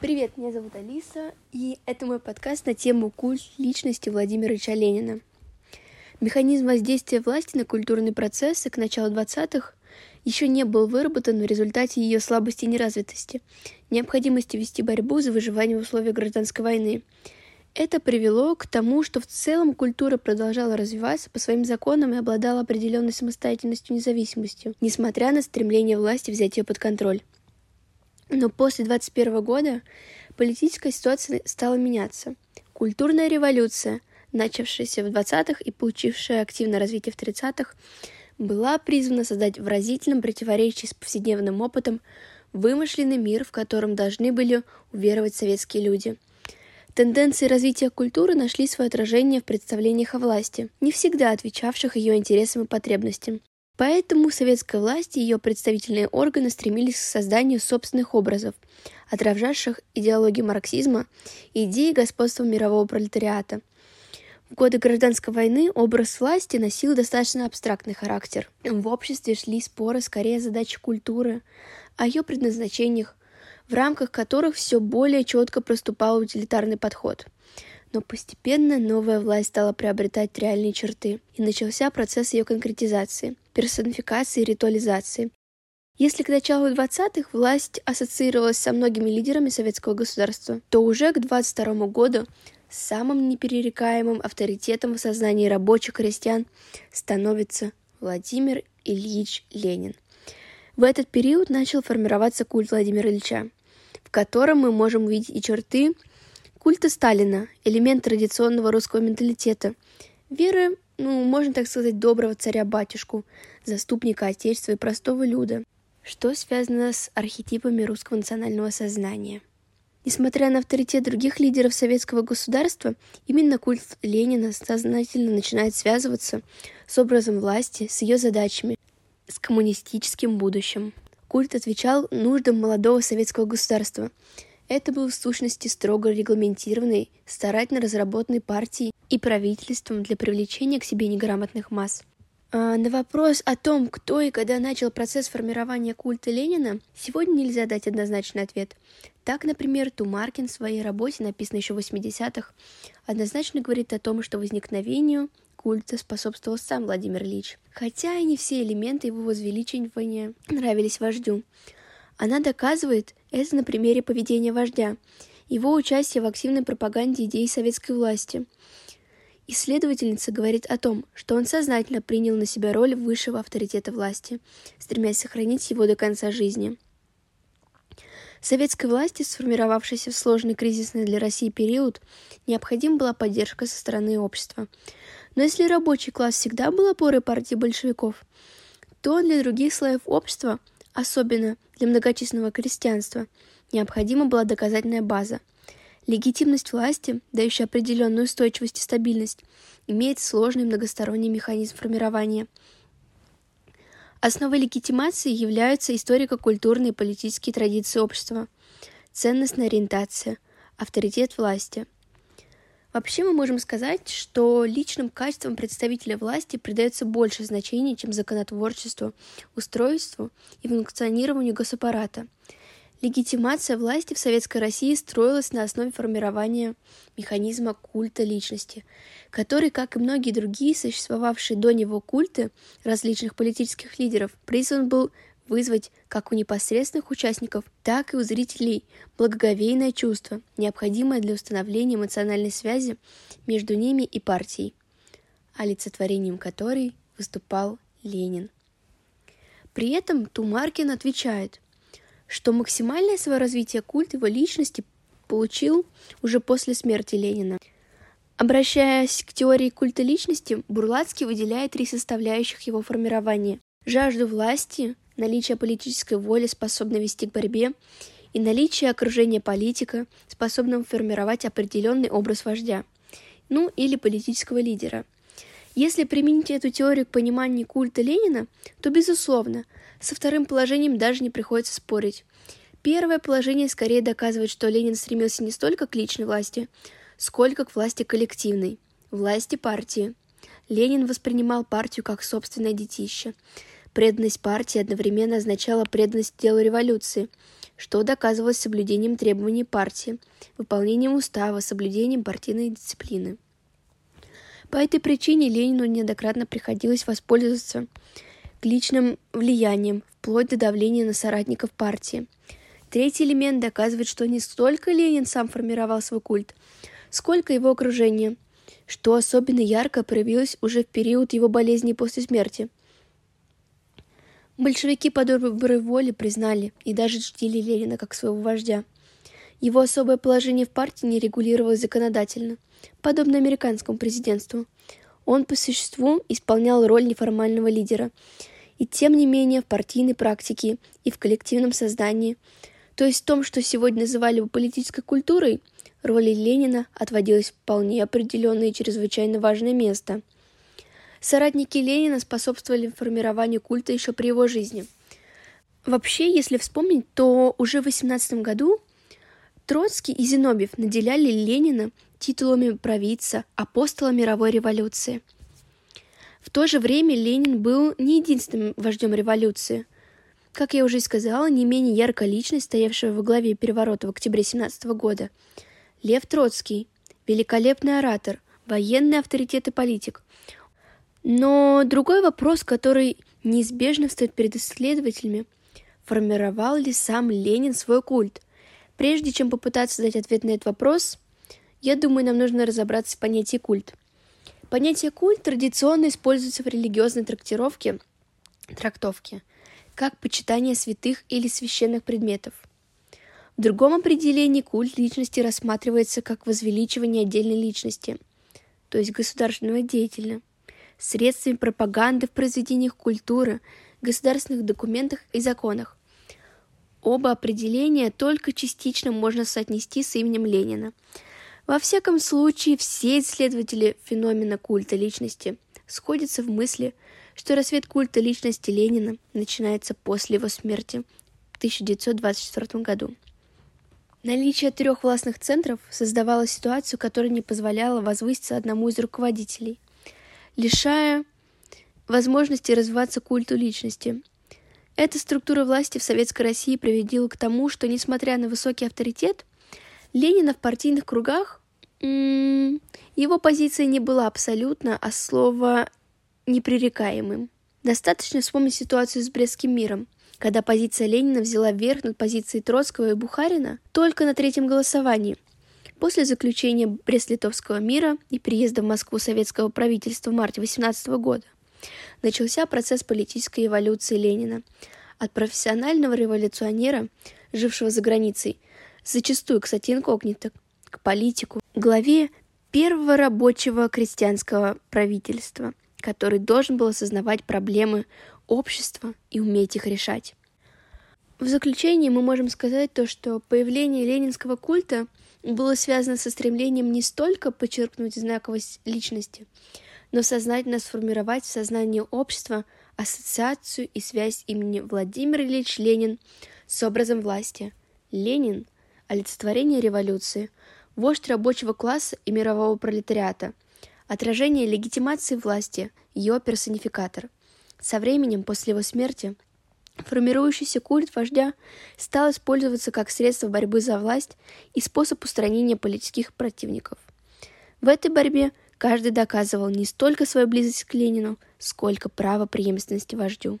Привет, меня зовут Алиса, и это мой подкаст на тему культ личности Владимира Ильича Ленина. Механизм воздействия власти на культурные процессы к началу 20-х еще не был выработан в результате ее слабости и неразвитости, необходимости вести борьбу за выживание в условиях гражданской войны. Это привело к тому, что в целом культура продолжала развиваться по своим законам и обладала определенной самостоятельностью и независимостью, несмотря на стремление власти взять ее под контроль. Но после 21 года политическая ситуация стала меняться. Культурная революция, начавшаяся в 20-х и получившая активное развитие в 30-х, была призвана создать в разительном противоречии с повседневным опытом вымышленный мир, в котором должны были уверовать советские люди. Тенденции развития культуры нашли свое отражение в представлениях о власти, не всегда отвечавших ее интересам и потребностям. Поэтому советская власть и ее представительные органы стремились к созданию собственных образов, отражавших идеологию марксизма и идеи господства мирового пролетариата. В годы гражданской войны образ власти носил достаточно абстрактный характер. В обществе шли споры скорее о задаче культуры, о ее предназначениях, в рамках которых все более четко проступал утилитарный подход – но постепенно новая власть стала приобретать реальные черты, и начался процесс ее конкретизации, персонификации и ритуализации. Если к началу 20-х власть ассоциировалась со многими лидерами советского государства, то уже к 22 году самым неперерекаемым авторитетом в сознании рабочих крестьян становится Владимир Ильич Ленин. В этот период начал формироваться культ Владимира Ильича, в котором мы можем увидеть и черты Культа Сталина – элемент традиционного русского менталитета. Веры, ну, можно так сказать, доброго царя-батюшку, заступника Отечества и простого люда, что связано с архетипами русского национального сознания. Несмотря на авторитет других лидеров советского государства, именно культ Ленина сознательно начинает связываться с образом власти, с ее задачами, с коммунистическим будущим. Культ отвечал нуждам молодого советского государства – это был в сущности строго регламентированный, старательно разработанный партией и правительством для привлечения к себе неграмотных масс. А на вопрос о том, кто и когда начал процесс формирования культа Ленина, сегодня нельзя дать однозначный ответ. Так, например, Тумаркин в своей работе, написанной еще в 80-х, однозначно говорит о том, что возникновению культа способствовал сам Владимир Ильич. Хотя и не все элементы его возвеличивания нравились вождю. Она доказывает это на примере поведения вождя, его участия в активной пропаганде идей советской власти. Исследовательница говорит о том, что он сознательно принял на себя роль высшего авторитета власти, стремясь сохранить его до конца жизни. Советской власти, сформировавшейся в сложный кризисный для России период, необходима была поддержка со стороны общества. Но если рабочий класс всегда был опорой партии большевиков, то для других слоев общества Особенно для многочисленного крестьянства необходима была доказательная база. Легитимность власти, дающая определенную устойчивость и стабильность, имеет сложный многосторонний механизм формирования. Основой легитимации являются историко-культурные и политические традиции общества, ценностная ориентация, авторитет власти – Вообще мы можем сказать, что личным качествам представителя власти придается больше значения, чем законотворчеству, устройству и функционированию госаппарата. Легитимация власти в Советской России строилась на основе формирования механизма культа личности, который, как и многие другие существовавшие до него культы различных политических лидеров, призван был вызвать как у непосредственных участников, так и у зрителей благоговейное чувство, необходимое для установления эмоциональной связи между ними и партией, олицетворением которой выступал Ленин. При этом Тумаркин отвечает, что максимальное свое развитие культ его личности получил уже после смерти Ленина. Обращаясь к теории культа личности, Бурлацкий выделяет три составляющих его формирования – жажду власти, наличие политической воли, способной вести к борьбе, и наличие окружения политика, способного формировать определенный образ вождя, ну или политического лидера. Если применить эту теорию к пониманию культа Ленина, то, безусловно, со вторым положением даже не приходится спорить. Первое положение скорее доказывает, что Ленин стремился не столько к личной власти, сколько к власти коллективной, власти партии. Ленин воспринимал партию как собственное детище. Преданность партии одновременно означала преданность делу революции, что доказывалось соблюдением требований партии, выполнением устава, соблюдением партийной дисциплины. По этой причине Ленину неоднократно приходилось воспользоваться личным влиянием, вплоть до давления на соратников партии. Третий элемент доказывает, что не столько Ленин сам формировал свой культ, сколько его окружение, что особенно ярко проявилось уже в период его болезни после смерти – Большевики по доброй воле признали и даже чтили Ленина как своего вождя. Его особое положение в партии не регулировалось законодательно, подобно американскому президентству. Он по существу исполнял роль неформального лидера. И тем не менее в партийной практике и в коллективном создании, то есть в том, что сегодня называли бы политической культурой, роли Ленина отводилось вполне определенное и чрезвычайно важное место – Соратники Ленина способствовали формированию культа еще при его жизни. Вообще, если вспомнить, то уже в 18 году Троцкий и Зиновьев наделяли Ленина титулами провидца, апостола мировой революции. В то же время Ленин был не единственным вождем революции. Как я уже сказала, не менее яркая личность, стоявшая во главе переворота в октябре 17 года. Лев Троцкий, великолепный оратор, военный авторитет и политик. Но другой вопрос, который неизбежно встает перед исследователями, формировал ли сам Ленин свой культ? Прежде чем попытаться дать ответ на этот вопрос, я думаю, нам нужно разобраться в понятии культ. Понятие культ традиционно используется в религиозной трактировке, трактовке, как почитание святых или священных предметов. В другом определении культ личности рассматривается как возвеличивание отдельной личности, то есть государственного деятеля – средствами пропаганды в произведениях культуры, государственных документах и законах. Оба определения только частично можно соотнести с именем Ленина. Во всяком случае, все исследователи феномена культа личности сходятся в мысли, что рассвет культа личности Ленина начинается после его смерти в 1924 году. Наличие трех властных центров создавало ситуацию, которая не позволяла возвыситься одному из руководителей – лишая возможности развиваться культу личности. Эта структура власти в Советской России приводила к тому, что, несмотря на высокий авторитет, Ленина в партийных кругах его позиция не была абсолютно, а слово непререкаемым. Достаточно вспомнить ситуацию с Брестским миром, когда позиция Ленина взяла верх над позицией Троцкого и Бухарина только на третьем голосовании – После заключения Брест-Литовского мира и приезда в Москву советского правительства в марте 18 года начался процесс политической эволюции Ленина. От профессионального революционера, жившего за границей, зачастую, кстати, инкогнито, к политику, главе первого рабочего крестьянского правительства, который должен был осознавать проблемы общества и уметь их решать. В заключение мы можем сказать то, что появление ленинского культа было связано со стремлением не столько подчеркнуть знаковость личности, но сознательно сформировать в сознании общества ассоциацию и связь имени Владимир Ильич Ленин с образом власти. Ленин – олицетворение революции, вождь рабочего класса и мирового пролетариата, отражение легитимации власти, ее персонификатор. Со временем, после его смерти – Формирующийся культ вождя стал использоваться как средство борьбы за власть и способ устранения политических противников. В этой борьбе каждый доказывал не столько свою близость к Ленину, сколько право преемственности вождю.